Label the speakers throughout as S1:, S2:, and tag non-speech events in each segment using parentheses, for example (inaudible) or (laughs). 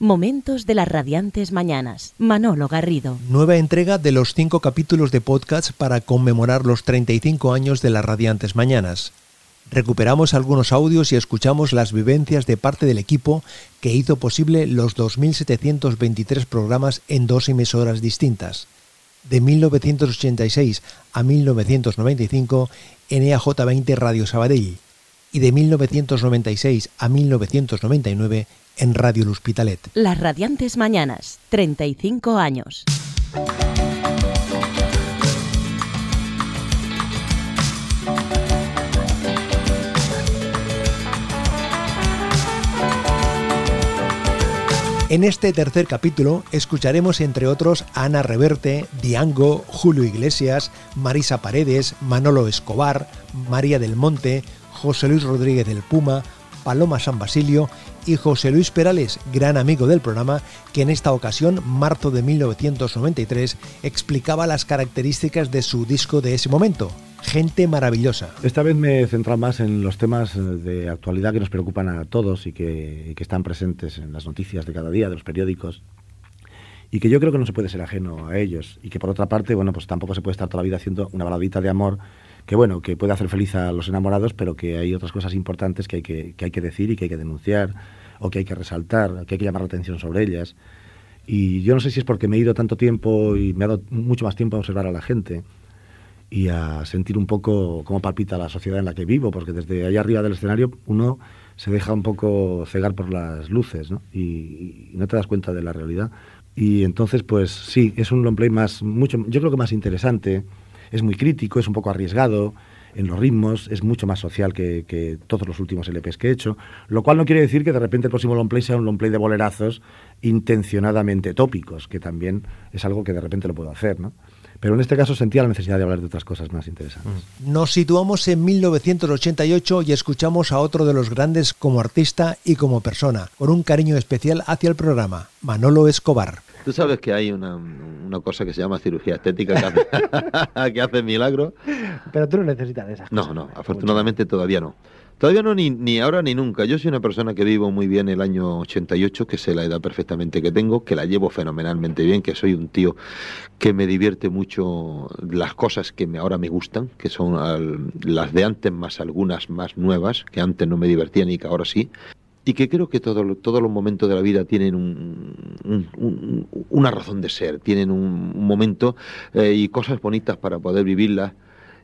S1: Momentos de las radiantes mañanas. Manolo Garrido.
S2: Nueva entrega de los cinco capítulos de podcast para conmemorar los 35 años de las radiantes mañanas. Recuperamos algunos audios y escuchamos las vivencias de parte del equipo que hizo posible los 2.723 programas en dos emisoras distintas. De 1986 a 1995 en EAJ20 Radio Sabadell y de 1996 a 1999 en Radio El Hospitalet.
S1: Las Radiantes Mañanas, 35 años.
S2: En este tercer capítulo escucharemos entre otros a Ana Reverte, Diango, Julio Iglesias, Marisa Paredes, Manolo Escobar, María del Monte, José Luis Rodríguez del Puma, Paloma San Basilio y José Luis Perales, gran amigo del programa, que en esta ocasión, marzo de 1993, explicaba las características de su disco de ese momento, Gente Maravillosa.
S3: Esta vez me he centrado más en los temas eh, de actualidad que nos preocupan a todos y que, están presentes en las noticias de cada día, de los periódicos y que yo creo que no se puede ser ajeno a ellos y que por otra parte, bueno, pues tampoco se puede estar toda la vida haciendo una baladita de amor que bueno, que puede hacer feliz a los enamorados, pero que hay otras cosas importantes que hay que decir y que hay que denunciar, o que hay que resaltar, que hay que llamar la atención sobre ellas. Y yo no sé si es porque me he ido tanto tiempo y me ha dado mucho más tiempo a observar a la gente y a sentir un poco cómo palpita la sociedad en la que vivo, porque desde allá arriba del escenario uno se deja un poco cegar por las luces ¿no? Y, no te das cuenta de la realidad. Y entonces, pues sí, es un long más, mucho, yo creo que más interesante, es muy crítico, es un poco arriesgado en los ritmos, es mucho más social que, todos los últimos LPs que he hecho, lo cual no quiere decir que de repente el próximo long play sea un long play de bolerazos intencionadamente tópicos, que también es algo que de repente lo puedo hacer, ¿no? Pero en este caso sentía la necesidad de hablar de otras cosas más interesantes.
S2: Nos situamos en 1988 y escuchamos a otro de los grandes como artista y como persona, con un cariño especial hacia el programa, Manolo Escobar.
S4: Tú sabes que hay una, una cosa que se llama cirugía estética que hace, (laughs) que hace milagro.
S5: Pero tú no necesitas de esas
S4: cosas. No, no, afortunadamente todavía no. Todavía no, ni, ni ahora ni nunca. Yo soy una persona que vivo muy bien el año 88, que sé la edad perfectamente que tengo, que la llevo fenomenalmente bien, que soy un tío que me divierte mucho las cosas que me, ahora me gustan, que son al, las de antes más algunas más nuevas, que antes no me divertían y que ahora sí. Y que creo que todo, todos los momentos de la vida tienen un, un, un, una razón de ser, tienen un, momento eh, y cosas bonitas para poder vivirlas.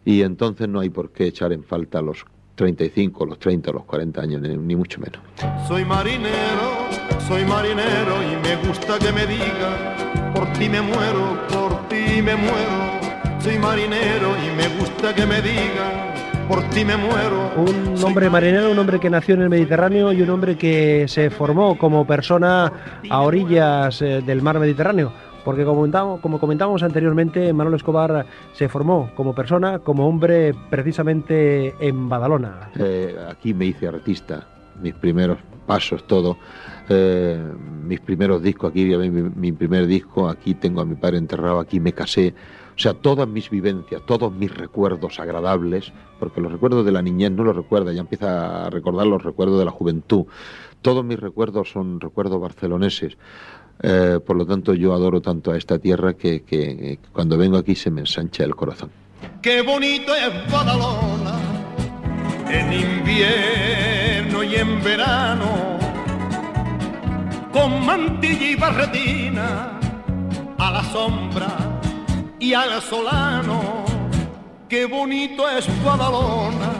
S4: Y entonces no hay por qué echar en falta los 35, los 30, los 40 años, ni mucho menos.
S6: Soy marinero, soy marinero y me gusta que me diga, por ti me muero, por ti me muero. Soy marinero y me gusta que me diga, por ti me muero.
S5: Un hombre marinero, un hombre que nació en el Mediterráneo y un hombre que se formó como persona a orillas eh, del mar Mediterráneo porque como comentamos, como comentamos anteriormente, Manuel Escobar se formó como persona, como hombre precisamente en Badalona.
S4: Eh, aquí me hice artista, mis primeros pasos, todo. Eh, mis primeros discos, aquí mi, mi primer disco, aquí tengo a mi padre enterrado, aquí me casé. O sea, todas mis vivencias, todos mis recuerdos agradables, porque los recuerdos de la niñez no los recuerda, ya empieza a recordar los recuerdos de la juventud. Todos mis recuerdos son recuerdos barceloneses. Eh, por lo tanto, yo adoro tanto a esta tierra que, que, que, cuando vengo aquí se me ensancha el corazón.
S6: Qué bonito es Badalona, en invierno y en verano, con mantilla y barretina, a la sombra y al solano. Qué bonito es Badalona,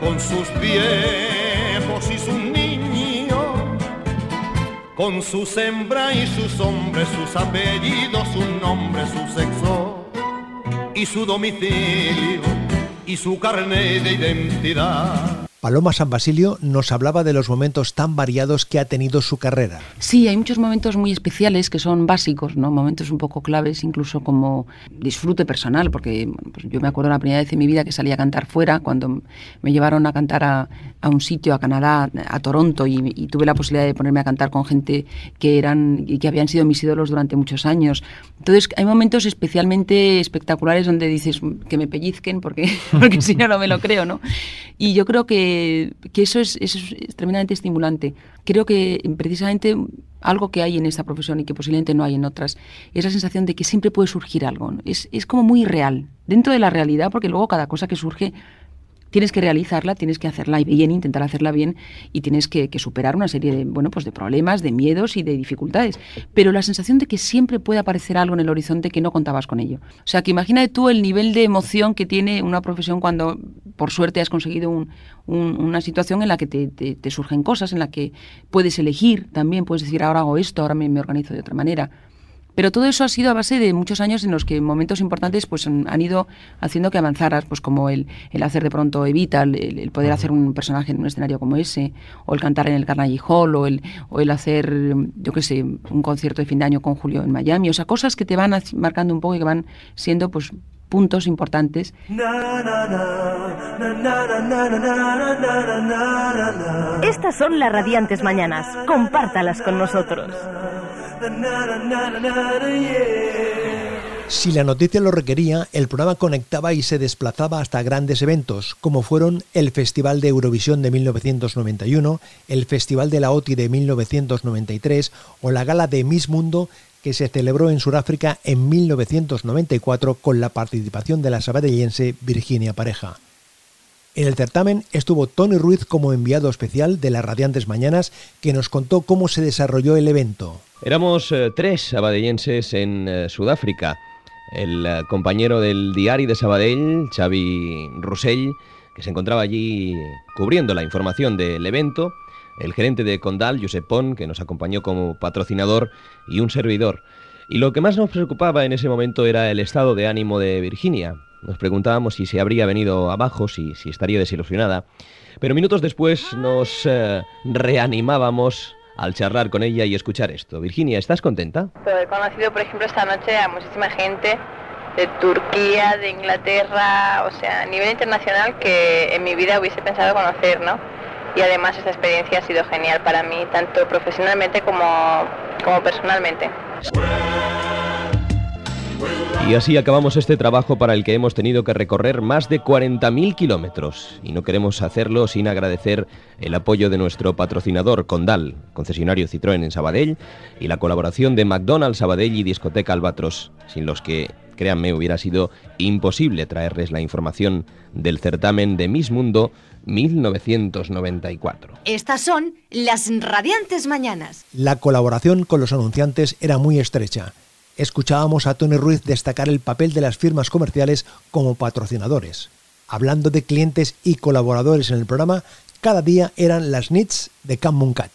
S6: con sus viejos y sus niños con sus hembras y sus hombres, sus apellidos, su nombre, su sexo y su domicilio y su carnet de identidad.
S2: Paloma San Basilio nos hablaba de los momentos tan variados que ha tenido su carrera.
S7: Sí, hay muchos momentos muy especiales que son básicos, ¿no? Momentos un poco claves, incluso como disfrute personal, porque pues yo me acuerdo la primera vez en mi vida que salí a cantar fuera, cuando me llevaron a cantar a, a un sitio, a Canadá, a Toronto, y, y, tuve la posibilidad de ponerme a cantar con gente que eran y que habían sido mis ídolos durante muchos años. Entonces, hay momentos especialmente espectaculares donde dices que me pellizquen, porque, (laughs) porque si no, no me lo creo, ¿no? Y yo creo que que, que eso, es, eso es tremendamente estimulante. Creo que precisamente algo que hay en esta profesión y que posiblemente no hay en otras, es la sensación de que siempre puede surgir algo. Es, es como muy real, dentro de la realidad, porque luego cada cosa que surge tienes que realizarla, tienes que hacerla bien, intentar hacerla bien y tienes que, superar una serie de, bueno, pues de problemas, de miedos y de dificultades. Pero la sensación de que siempre puede aparecer algo en el horizonte que no contabas con ello. O sea, que imagina tú el nivel de emoción que tiene una profesión cuando, por suerte, has conseguido una situación en la que te, surgen cosas, en la que puedes elegir también, puedes decir, ahora hago esto, ahora me organizo de otra manera. Pero todo eso ha sido a base de muchos años en los que momentos importantes pues han, ido haciendo que avanzaras, pues como el, el hacer de pronto Evita, el, poder hacer un personaje en un escenario como ese, o el cantar en el Carnegie Hall, o el, o el hacer, yo qué sé, un concierto de fin de año con Julio en Miami, o sea, cosas que te van marcando un poco y que van siendo pues puntos importantes.
S1: Estas son las radiantes mañanas. Compártalas con nosotros.
S2: Si la noticia lo requería, el programa conectaba y se desplazaba hasta grandes eventos, como fueron el Festival de Eurovisión de 1991, el Festival de la OTI de 1993 o la Gala de Miss Mundo que se celebró en Sudáfrica en 1994 con la participación de la sabadellense Virginia Pareja. En el certamen estuvo Tony Ruiz como enviado especial de las Radiantes Mañanas que nos contó cómo se desarrolló el evento.
S8: Éramos eh, tres sabadellenses en eh, Sudáfrica. El eh, compañero del diario de Sabadell, Xavi Russell, que se encontraba allí cubriendo la información del evento, el gerente de Condal, Josep Pon, que nos acompañó como patrocinador, y un servidor. Y lo que más nos preocupaba en ese momento era el estado de ánimo de Virginia, nos preguntábamos si se habría venido abajo, si, si estaría desilusionada. Pero minutos después nos eh, reanimábamos al charlar con ella y escuchar esto. Virginia, ¿estás contenta?
S9: He conocido, por ejemplo, esta noche a muchísima gente de Turquía, de Inglaterra, o sea, a nivel internacional que en mi vida hubiese pensado conocer, ¿no? Y además esta experiencia ha sido genial para mí, tanto profesionalmente como, como personalmente.
S8: Y así acabamos este trabajo para el que hemos tenido que recorrer más de 40.000 kilómetros. Y no queremos hacerlo sin agradecer el apoyo de nuestro patrocinador Condal, concesionario Citroën en Sabadell, y la colaboración de McDonald's Sabadell y Discoteca Albatros, sin los que, créanme, hubiera sido imposible traerles la información del certamen de Miss Mundo 1994.
S1: Estas son las radiantes mañanas.
S2: La colaboración con los anunciantes era muy estrecha escuchábamos a Tony Ruiz destacar el papel de las firmas comerciales como patrocinadores. Hablando de clientes y colaboradores en el programa, cada día eran las NITs de Cam Cat.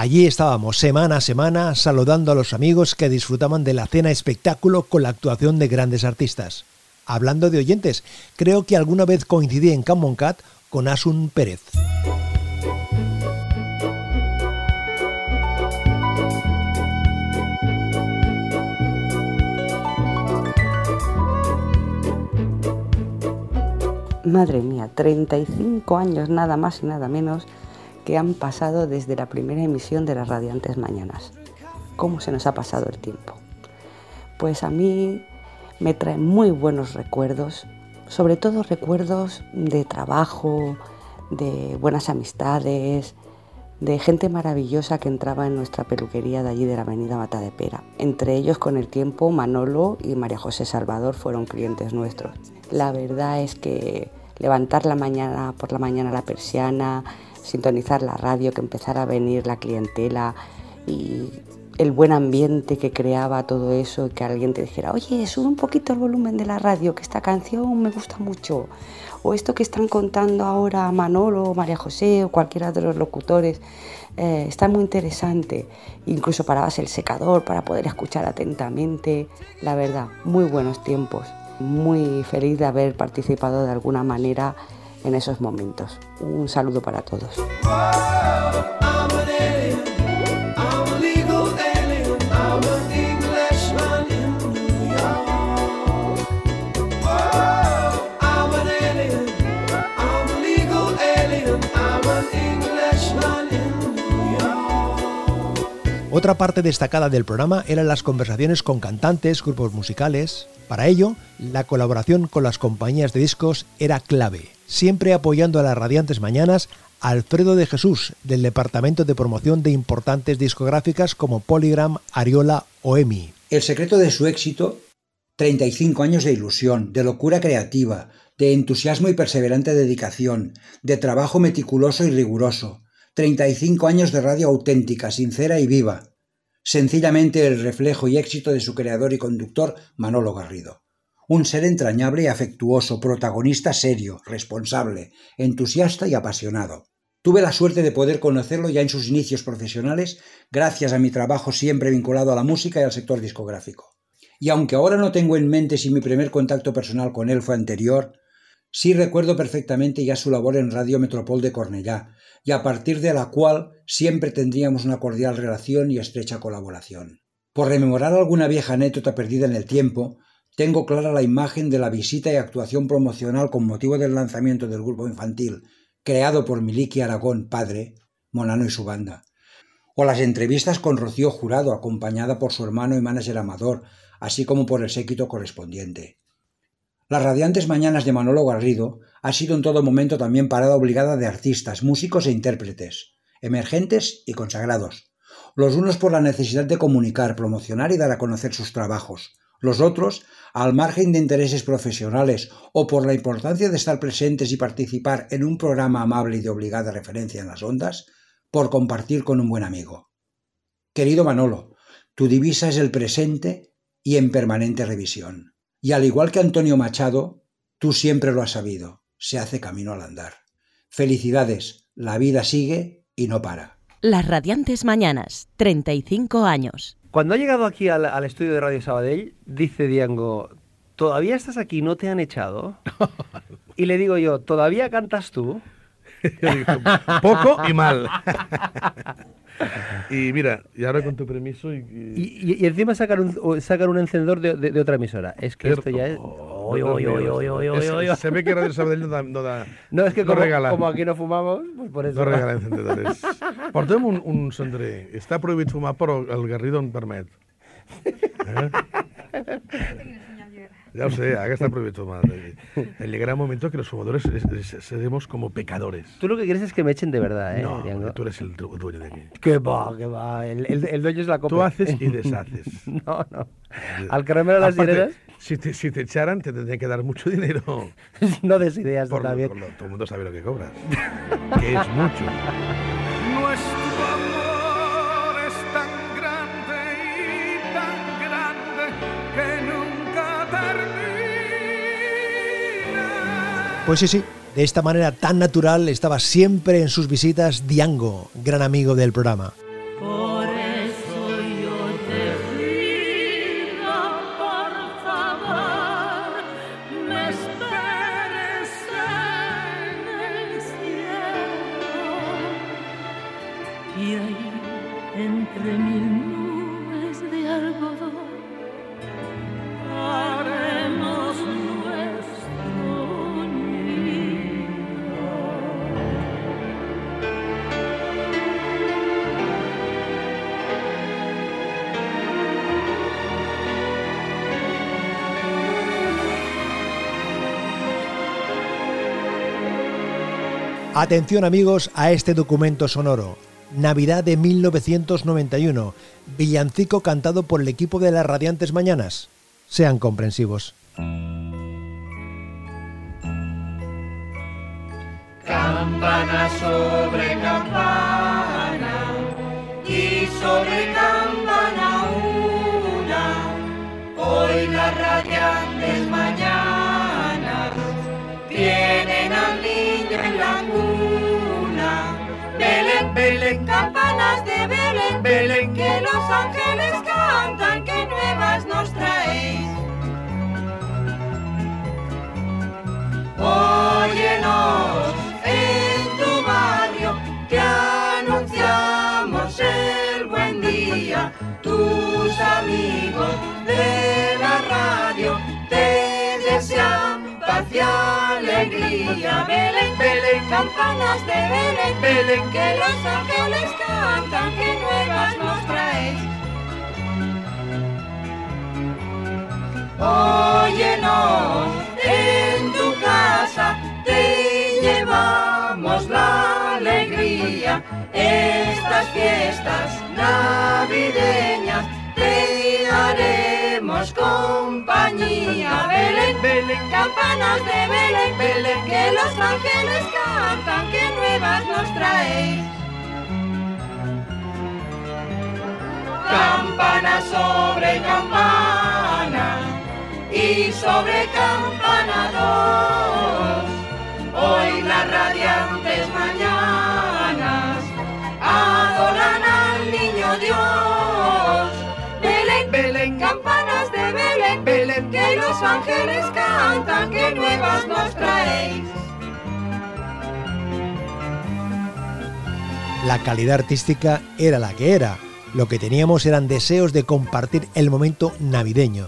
S2: Allí estábamos semana a semana saludando a los amigos que disfrutaban de la cena espectáculo con la actuación de grandes artistas. Hablando de oyentes, creo que alguna vez coincidí en Campon Cat con Asun Pérez.
S10: Madre mía, 35 años nada más y nada menos que han pasado desde la primera emisión de las Radiantes Mañanas. ¿Cómo se nos ha pasado el tiempo? Pues a mí me trae muy buenos recuerdos, sobre todo recuerdos de trabajo, de buenas amistades, de gente maravillosa que entraba en nuestra peluquería de allí de la avenida Mata de Pera. Entre ellos con el tiempo Manolo y María José Salvador fueron clientes nuestros. La verdad es que levantar la mañana por la mañana la persiana, sintonizar la radio, que empezara a venir la clientela y el buen ambiente que creaba todo eso, que alguien te dijera, oye, sube un poquito el volumen de la radio, que esta canción me gusta mucho, o esto que están contando ahora Manolo, María José o cualquiera de los locutores, eh, está muy interesante. Incluso parabas el secador para poder escuchar atentamente. La verdad, muy buenos tiempos. Muy feliz de haber participado de alguna manera en esos momentos. Un saludo para todos.
S2: Otra parte destacada del programa eran las conversaciones con cantantes, grupos musicales, para ello, la colaboración con las compañías de discos era clave, siempre apoyando a las radiantes mañanas Alfredo de Jesús, del Departamento de Promoción de importantes discográficas como Polygram, Ariola o EMI.
S11: El secreto de su éxito, 35 años de ilusión, de locura creativa, de entusiasmo y perseverante dedicación, de trabajo meticuloso y riguroso, 35 años de radio auténtica, sincera y viva. Sencillamente el reflejo y éxito de su creador y conductor, Manolo Garrido. Un ser entrañable y afectuoso, protagonista serio, responsable, entusiasta y apasionado. Tuve la suerte de poder conocerlo ya en sus inicios profesionales gracias a mi trabajo siempre vinculado a la música y al sector discográfico. Y aunque ahora no tengo en mente si mi primer contacto personal con él fue anterior, sí recuerdo perfectamente ya su labor en Radio Metropol de Cornellá, y a partir de la cual siempre tendríamos una cordial relación y estrecha colaboración. Por rememorar alguna vieja anécdota perdida en el tiempo, tengo clara la imagen de la visita y actuación promocional con motivo del lanzamiento del grupo infantil, creado por Miliki Aragón, padre, Monano y su banda. O las entrevistas con Rocío Jurado, acompañada por su hermano y manager Amador, así como por el séquito correspondiente. Las radiantes mañanas de Manolo Garrido ha sido en todo momento también parada obligada de artistas, músicos e intérpretes, emergentes y consagrados. Los unos por la necesidad de comunicar, promocionar y dar a conocer sus trabajos, los otros al margen de intereses profesionales o por la importancia de estar presentes y participar en un programa amable y de obligada referencia en las ondas, por compartir con un buen amigo. Querido Manolo, tu divisa es el presente y en permanente revisión. Y al igual que Antonio Machado, tú siempre lo has sabido, se hace camino al andar. Felicidades, la vida sigue y no para.
S1: Las radiantes mañanas, 35 años.
S5: Cuando ha llegado aquí al, al estudio de Radio Sabadell, dice Diango, ¿todavía estás aquí? ¿No te han echado? (laughs) Y le digo yo, ¿todavía cantas tú? (laughs)
S12: Yo digo, poco y mal. (laughs) y mira, y ahora con tu permiso. Y,
S5: Y, y- y encima sacar un, sacar un encendedor de, de- de otra emisora. Es que esto ya es... Oy, oy, oy,
S12: Es-. Se ve que Radio Sabadell no da. No, da,
S5: No, es que
S12: no
S5: como,
S12: regala.
S5: como aquí no fumamos, pues por eso...
S12: No regala encendedores. Portem un, un cendrer. Està prohibit fumar, però el Garrido en permet. Eh? Ya lo sé, (laughs) acá está prohibido fumar. Llegará un momento que los fumadores es- es- seremos como pecadores.
S5: Tú lo que quieres es que me echen de verdad, ¿eh?
S12: No,
S5: Diango?
S12: tú eres el du- dueño de aquí.
S5: Que va, que va. El, el, el dueño es la copa.
S12: Tú haces y deshaces. (laughs)
S5: no, no. Al caramelo las sirenas,
S12: Si te, si te echaran, te tendrían que dar mucho dinero. (laughs)
S5: no des ideas
S12: Por
S5: también.
S12: por lo- todo el mundo sabe lo que cobras. que es mucho.
S2: Pues sí, sí, de esta manera tan natural estaba siempre en sus visitas Diango, gran amigo del programa. Atención amigos a este documento sonoro. Navidad de 1991. Villancico cantado por el equipo de las Radiantes Mañanas. Sean comprensivos.
S13: Campana sobre campana y sobre campana una, hoy las radiantes mañanas Belén, campanas de Belén, Belén, que los ángeles cantan, que nuevas nos traéis. Óyenos en tu barrio que anunciamos el buen día. Tus amigos de la radio te y alegría. Belén, Belén, campanas de Belén, Belén, que los ángeles cantan, que nuevas nos traéis. Óyenos en tu casa, te llevamos la alegría. Estas fiestas navideñas te haremos compañía. Belén, Belén, campanas de Belén, Belén, que los ángeles cantan, que nuevas nos traéis. Campana sobre campana y sobre campana dos. Hoy las radiantes mañanas los ángeles cantan, que nuevas nos traéis.
S2: La calidad artística era la que era. Lo que teníamos eran deseos de compartir el momento navideño.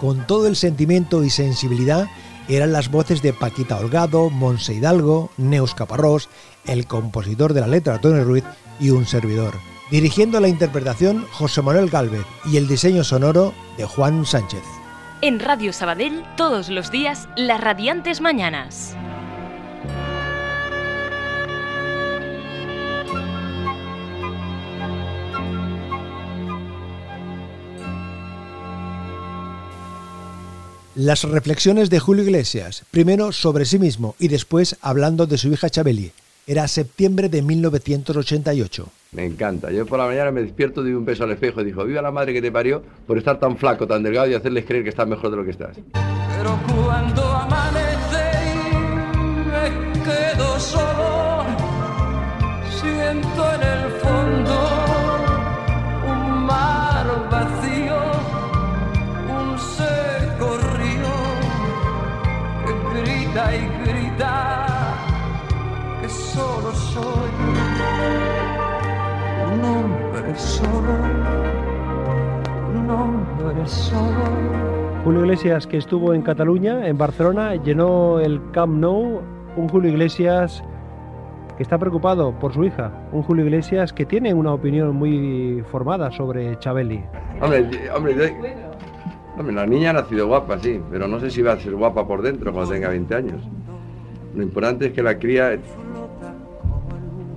S2: Con todo el sentimiento y sensibilidad eran las voces de Paquita Holgado, Monse Hidalgo, Neus Caparrós, el compositor de la letra Tony Ruiz y un servidor. Dirigiendo la interpretación José Manuel Galvez y el diseño sonoro de Juan Sánchez.
S1: En Radio Sabadell, todos los días, las radiantes mañanas.
S2: Las reflexiones de Julio Iglesias, primero sobre sí mismo y después hablando de su hija Chabeli. Era septiembre de 1988.
S14: Me encanta. Yo por la mañana me despierto, doy un beso al espejo y digo, viva la madre que te parió por estar tan flaco, tan delgado y hacerles creer que estás mejor de lo que estás.
S13: Pero cuando amanece y me quedo solo, siento en el fondo un mar vacío, un seco río que grita y grita soy un hombre solo, un hombre solo.
S5: Julio Iglesias que estuvo en Cataluña, en Barcelona, llenó el Camp Nou. Un Julio Iglesias que está preocupado por su hija. Un Julio Iglesias que tiene una opinión muy formada sobre Chabeli.
S14: Hombre, hombre, la niña ha nacido guapa, sí, pero no sé si va a ser guapa por dentro cuando tenga 20 años. Lo importante es que la cría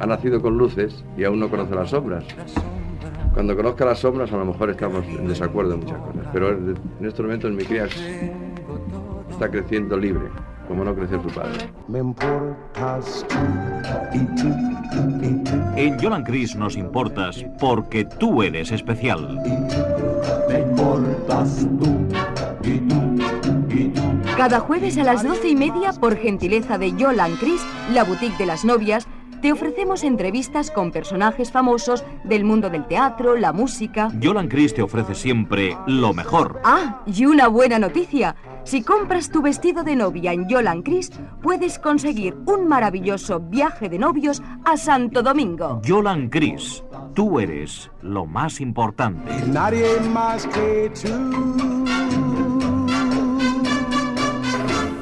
S14: ha nacido con luces y aún no conoce las sombras. Cuando conozca las sombras a lo mejor estamos en desacuerdo en muchas cosas, pero en estos momentos mi cría es- está creciendo libre, como no creció su padre.
S15: Me importas tú y tú y tú.
S16: En Yolan Cris nos importas porque tú eres especial.
S15: Me importas tú y tú y tú.
S17: Cada jueves a las doce y media, por gentileza de Yolan Cris, la boutique de las novias, te ofrecemos entrevistas con personajes famosos del mundo del teatro, la música.
S16: Yolan Cris te ofrece siempre lo mejor.
S17: Ah, y una buena noticia. Si compras tu vestido de novia en Yolan Cris, puedes conseguir un maravilloso viaje de novios a Santo Domingo.
S16: Yolan Cris, tú eres lo más importante.
S15: Nadie más que tú.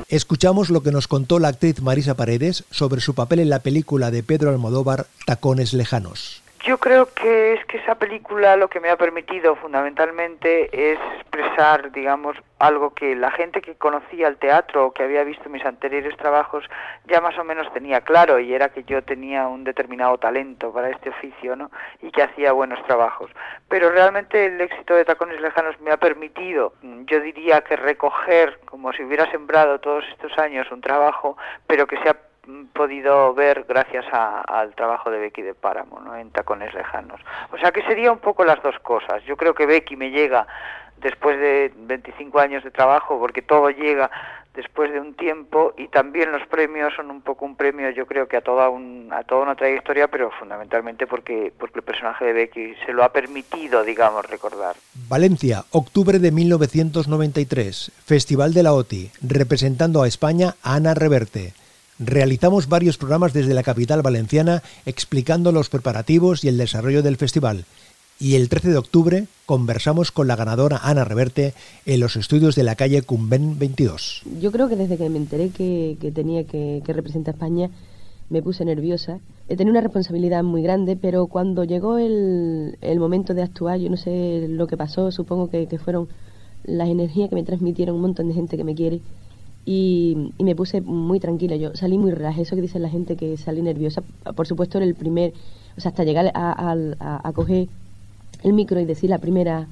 S2: Escuchamos lo que nos contó la actriz Marisa Paredes sobre su papel en la película de Pedro Almodóvar Tacones Lejanos.
S18: Yo creo que es que esa película lo que me ha permitido fundamentalmente es expresar, digamos, algo que la gente que conocía el teatro o que había visto mis anteriores trabajos ya más o menos tenía claro y era que yo tenía un determinado talento para este oficio, ¿no? Y que hacía buenos trabajos. Pero realmente el éxito de Tacones Lejanos me ha permitido, yo diría que recoger, como si hubiera sembrado todos estos años un trabajo, pero que se ha podido ver gracias a- al trabajo de Becky de Páramo, ¿no? En Tacones Lejanos. O sea que sería un poco las dos cosas. Yo creo que Becky me llega después de 25 años de trabajo, porque todo llega después de un tiempo y también los premios son un poco un premio yo creo que a toda un, a toda una trayectoria pero fundamentalmente porque porque el personaje de Becky se lo ha permitido digamos recordar
S2: Valencia, octubre de 1993, Festival de la OTI, representando a España a Ana Reverte. Realizamos varios programas desde la capital valenciana explicando los preparativos y el desarrollo del festival. Y el 13 de octubre conversamos con la ganadora Ana Reverte en los estudios de la calle Cumben 22.
S19: Yo creo que desde que me enteré que, que tenía que, que representar a España me puse nerviosa. He tenido una responsabilidad muy grande, pero cuando llegó el, el momento de actuar, yo no sé lo que pasó, supongo que, que fueron las energías que me transmitieron un montón de gente que me quiere y, y me puse muy tranquila. Yo salí muy relajada, eso que dice la gente que salí nerviosa. Por supuesto, era el primer, o sea, hasta llegar a, a, a- coger el micro y decir la primera,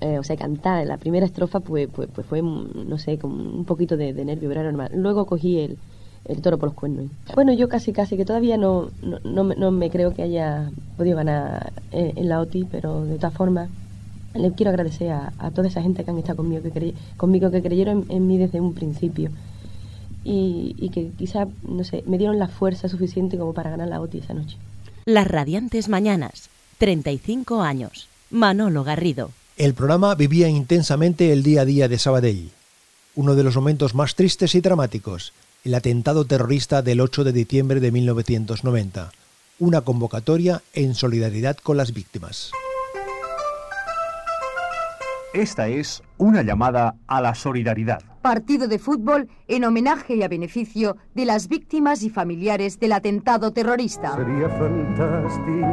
S19: eh, o sea, cantar la primera estrofa, pues, pues, pues fue, no sé, con un poquito de, nervio, pero era normal. Luego cogí el, el toro por los cuernos. Bueno, yo casi, casi, que todavía no, no, no, no me creo que haya podido ganar eh, en la OTI, pero de todas formas, le quiero agradecer a, a toda esa gente que han estado conmigo, que, crey- conmigo, que creyeron en, en mí desde un principio. Y, y que quizá, no sé, me dieron la fuerza suficiente como para ganar la OTI esa noche.
S1: Las radiantes mañanas. 35 años. Manolo Garrido.
S2: El programa vivía intensamente el día a día de Sabadell. Uno de los momentos más tristes y dramáticos, el atentado terrorista del 8 de diciembre de 1990. Una convocatoria en solidaridad con las víctimas.
S16: Esta es una llamada a la solidaridad.
S17: Partido de fútbol en homenaje y a beneficio de las víctimas y familiares del atentado terrorista.
S15: Seria fantàstic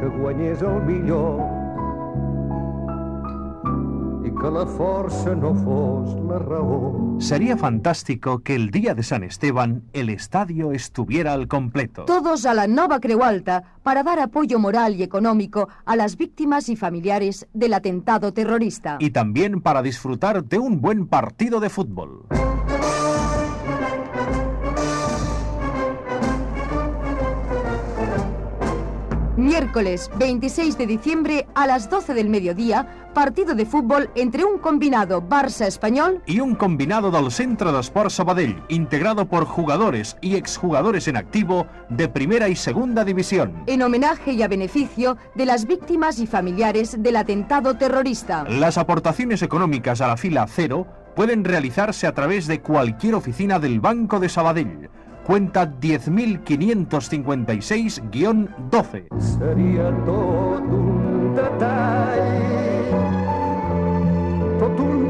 S15: que guanyés el millor que la força no fos la raó.
S16: Sería fantástico que el día de San Esteban el estadio estuviera al completo.
S17: Todos a la Nova Creu Alta para dar apoyo moral y económico a las víctimas y familiares del atentado terrorista.
S16: Y también para disfrutar de un buen partido de fútbol.
S17: Miércoles 26 de diciembre a las 12 del mediodía, partido de fútbol entre un combinado Barça-Español
S16: Y un combinado del Centre d'Esport Sabadell, integrado por jugadores y exjugadores en activo de primera y segunda división.
S17: en homenaje y a beneficio de las víctimas y familiares del atentado terrorista.
S16: Las aportaciones económicas a la fila cero pueden realizarse a través de cualquier oficina del Banco de Sabadell. Cuenta 10.556-12.
S15: Seria tot un detall, tot un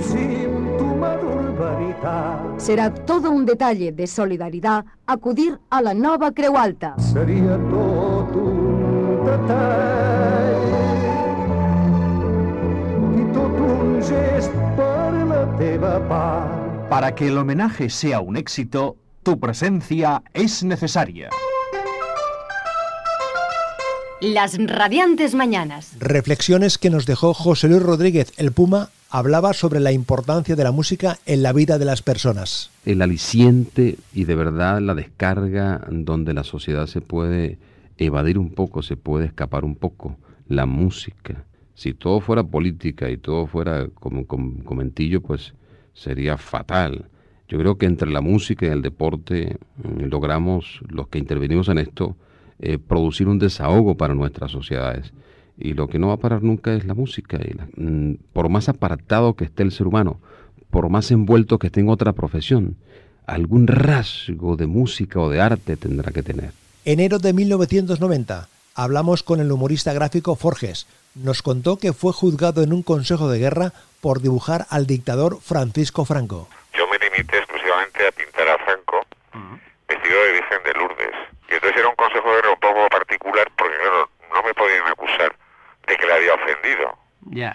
S15: d'urbanitat.
S17: Será todo un detalle de solidaridad acudir a la Nova Creu Alta.
S15: Seria tot un detall i tot un gest per la teva part.
S16: Para que el homenaje sea un éxito, tu presencia es necesaria.
S17: Las radiantes mañanas.
S2: Reflexiones que nos dejó José Luis Rodríguez, el Puma, hablaba sobre la importancia de la música en la vida de las personas.
S20: el aliciente y de verdad la descarga donde la sociedad se puede evadir un poco, se puede escapar un poco, la música. Si todo fuera política y todo fuera como com- comentillo, pues sería fatal. Yo creo que entre la música y el deporte mm, logramos, los que intervenimos en esto, eh, producir un desahogo para nuestras sociedades. Y lo que no va a parar nunca es la música. Y mm, por más apartado que esté el ser humano, por más envuelto que esté en otra profesión, algún rasgo de música o de arte tendrá que tener.
S2: Enero de 1990. Hablamos con el humorista gráfico Forges. Nos contó que fue juzgado en un consejo de guerra por dibujar al dictador Francisco Franco.
S21: A pintar a Franco vestido de Virgen de Lourdes. Y entonces era un consejo de un poco particular porque, claro, no me podían acusar de que le había ofendido.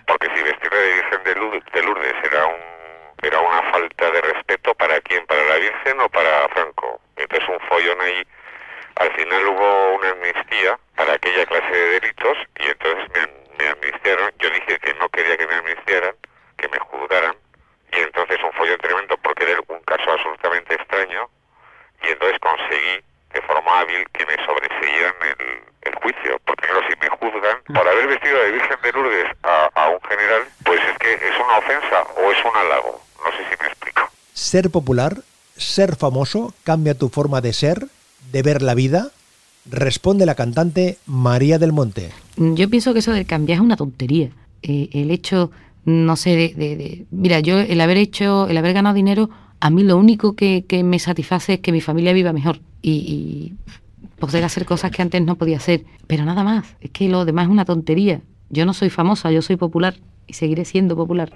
S21: Porque si vestirme de Virgen de Lourdes, de Lourdes era un era una falta de respeto para quién, para la Virgen o para Franco. Entonces un follón ahí. Al final hubo una amnistía para aquella clase de delitos y entonces me, me amnistiaron. Yo dije que no quería que me amnistiaran, que me juzgaran. Y entonces un follón tremendo porque era un caso absolutamente extraño. Y entonces conseguí de forma hábil que me sobreseyeran el, el juicio. Porque claro, si me juzgan por haber vestido de Virgen de Lourdes a, a un general, pues es que es una ofensa o es un halago. No sé si me explico.
S2: Ser popular, ser famoso, cambia tu forma de ser, de ver la vida. Responde la cantante María del Monte.
S7: Yo pienso que eso de cambiar es una tontería. Eh, el hecho, no sé, de, de- de- Mira, yo el haber hecho, el haber ganado dinero, a mí lo único que, que me satisface es que mi familia viva mejor. Y, y
S22: poder hacer cosas que antes no podía hacer. Pero nada más, es que lo demás es una tontería. Yo no soy famosa, yo soy popular y seguiré siendo popular.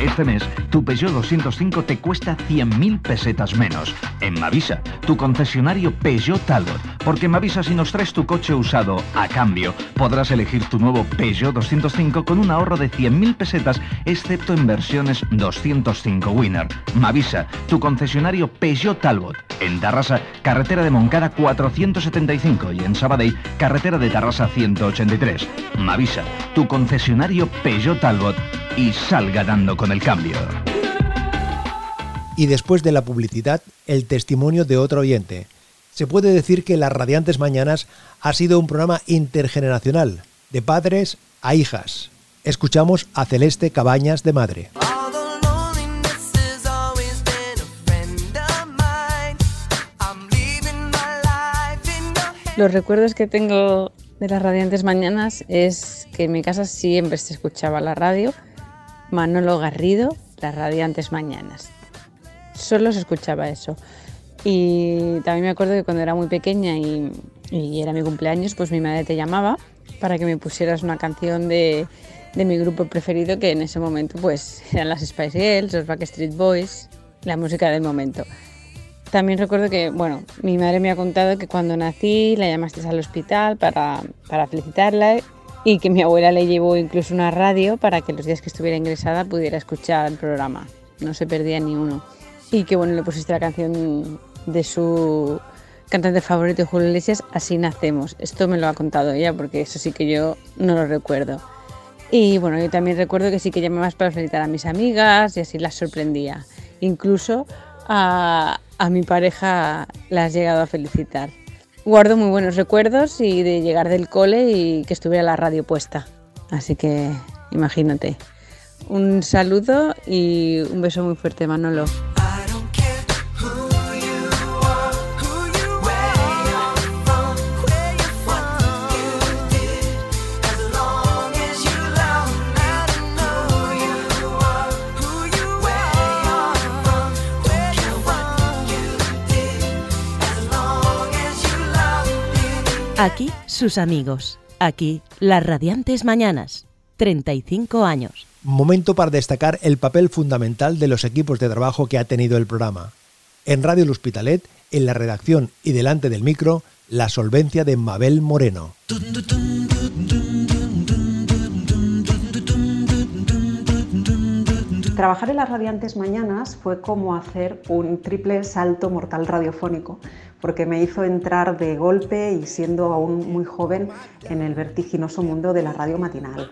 S23: Este mes, tu Peugeot 205 te cuesta 100.000 pesetas menos. En Mavisa, tu concesionario Peugeot Talbot. Porque en Mavisa, si nos traes tu coche usado a cambio, podrás elegir tu nuevo Peugeot 205 con un ahorro de 100.000 pesetas, excepto en versiones 205 Winner. Mavisa, tu concesionario Peugeot Talbot. En Tarrasa, carretera de Moncada 475 y en Sabadell, carretera de Tarrasa 183. Mavisa, tu concesionario Peugeot Talbot y salga dando con el cambio.
S2: Y después de la publicidad, el testimonio de otro oyente. Se puede decir que Las Radiantes Mañanas ha sido un programa intergeneracional, de padres a hijas. Escuchamos a Celeste Cabañas de Madre.
S24: Los recuerdos que tengo de las radiantes mañanas es que en mi casa siempre se escuchaba la radio, Manolo Garrido, las radiantes mañanas. Solo se escuchaba eso. Y también me acuerdo que cuando era muy pequeña y, y era mi cumpleaños, pues mi madre te llamaba para que me pusieras una canción de, de mi grupo preferido, que en ese momento pues eran las Spice Girls, los Backstreet Boys, la música del momento. También recuerdo que, bueno, mi madre me ha contado que cuando nací la llamaste al hospital para, para felicitarla y que mi abuela le llevó incluso una radio para que los días que estuviera ingresada pudiera escuchar el programa. No se perdía ni uno. Y que, bueno, le pusiste la canción de su cantante favorito, Julio Iglesias, Así nacemos. Esto me lo ha contado ella porque eso sí que yo no lo recuerdo. Y bueno, yo también recuerdo que sí que llamabas para felicitar a mis amigas y así las sorprendía. Incluso a, a mi pareja la has llegado a felicitar. Guardo muy buenos recuerdos y de llegar del cole y que estuviera la radio puesta. Así que imagínate. Un saludo y un beso muy fuerte, Manolo.
S1: Aquí sus amigos. Aquí las radiantes mañanas. 35 años.
S2: Momento para destacar el papel fundamental de los equipos de trabajo que ha tenido el programa. En Radio El Hospitalet, en la redacción y delante del micro, la solvencia de Mabel Moreno.
S25: Trabajar en las radiantes mañanas fue como hacer un triple salto mortal radiofónico, porque me hizo entrar de golpe y siendo aún muy joven en el vertiginoso mundo de la radio matinal.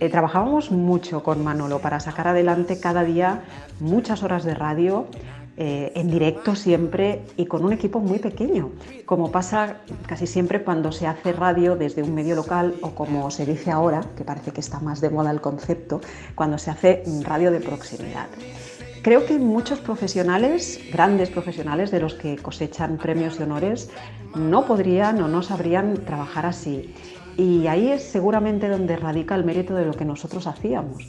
S25: Eh, trabajábamos mucho con Manolo para sacar adelante cada día muchas horas de radio, eh, en directo siempre y con un equipo muy pequeño, como pasa casi siempre cuando se hace radio desde un medio local o como se dice ahora, que parece que está más de moda el concepto, cuando se hace radio de proximidad. Creo que muchos profesionales, grandes profesionales de los que cosechan premios y honores, no podrían o no sabrían trabajar así. Y ahí es seguramente donde radica el mérito de lo que nosotros hacíamos.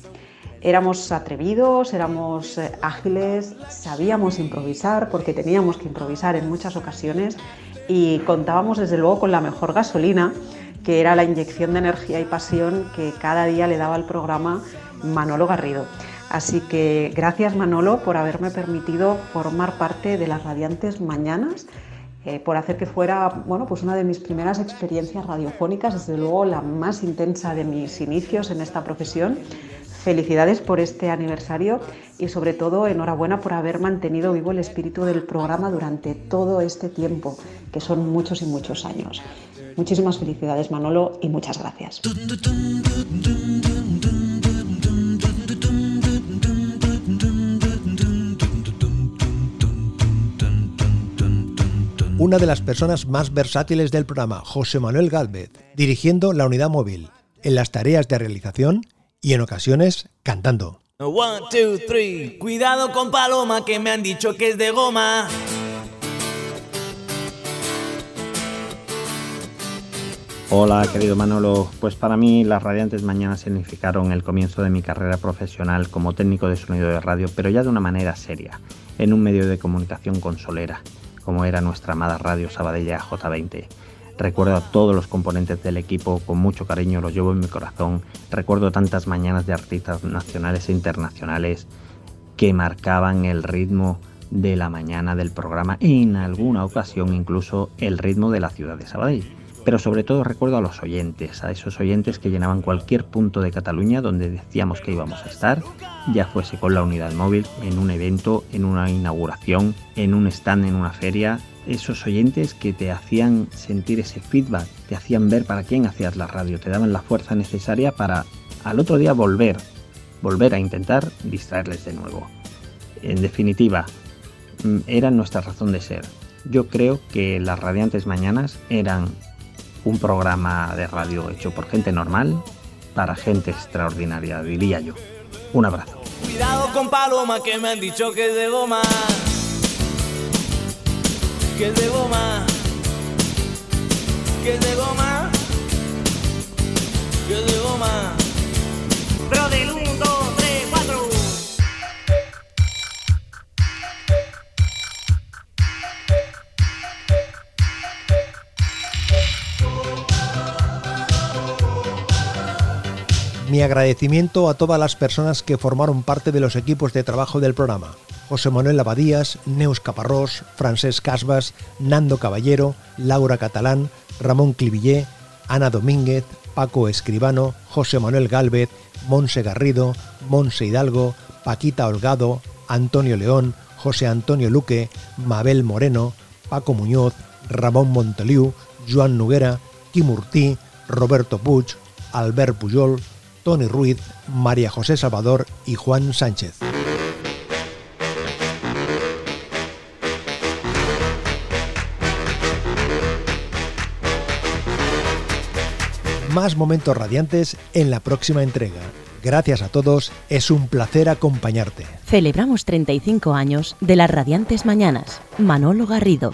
S25: Éramos atrevidos, éramos eh, ágiles, sabíamos improvisar porque teníamos que improvisar en muchas ocasiones y contábamos desde luego con la mejor gasolina, que era la inyección de energía y pasión que cada día le daba al programa Manolo Garrido. Así que gracias Manolo por haberme permitido formar parte de las radiantes mañanas, eh, por hacer que fuera bueno, pues una de mis primeras experiencias radiofónicas, desde luego la más intensa de mis inicios en esta profesión Felicidades por este aniversario y sobre todo enhorabuena por haber mantenido vivo el espíritu del programa durante todo este tiempo, que son muchos y muchos años. Muchísimas felicidades Manolo y muchas gracias.
S2: Una de las personas más versátiles del programa, José Manuel Galvez, dirigiendo la unidad móvil, en las tareas de realización y en ocasiones cantando.
S26: One, two, three. Cuidado con Paloma que me han dicho que es de goma.
S27: Hola querido Manolo, pues para mí las radiantes mañanas significaron el comienzo de mi carrera profesional como técnico de sonido de radio, pero ya de una manera seria, en un medio de comunicación consolera, como era nuestra amada radio Sabadella J20. Recuerdo a todos los componentes del equipo con mucho cariño, los llevo en mi corazón. Recuerdo tantas mañanas de artistas nacionales e internacionales que marcaban el ritmo de la mañana del programa en alguna ocasión incluso el ritmo de la ciudad de Sabadell. Pero sobre todo recuerdo a los oyentes, a esos oyentes que llenaban cualquier punto de Cataluña donde decíamos que íbamos a estar, ya fuese con la unidad móvil, en un evento, en una inauguración, en un stand, en una feria, esos oyentes que te hacían sentir ese feedback, te hacían ver para quién hacías la radio, te daban la fuerza necesaria para al otro día volver, volver a intentar distraerles de nuevo. En definitiva, mm, eran nuestra razón de ser. Yo creo que las radiantes mañanas eran un programa de radio hecho por gente normal para gente extraordinaria, diría yo. Un abrazo.
S26: Cuidado con paloma que me han dicho que es de goma. Que es de goma. Que es de goma. Que es de goma. Pero del 1,
S2: Mi agradecimiento a todas las personas que formaron parte de los equipos de trabajo del programa. José Manuel Abadías, Neus Caparrós, Francesc Casbas, Nando Caballero, Laura Catalán, Ramón Clivillé, Ana Domínguez, Paco Escribano, José Manuel Gálvez, Monse Garrido, Monse Hidalgo, Paquita Holgado, Antonio León, José Antonio Luque, Mabel Moreno, Paco Muñoz, Ramón Monteliu, Joan Noguera, Quim Urtí, Roberto Puig, Albert Pujol, Tony Ruiz, María José Salvador y Juan Sánchez. Más momentos radiantes en la próxima entrega. Gracias a todos, es un placer acompañarte.
S1: Celebramos 35 años de las radiantes mañanas. Manolo Garrido.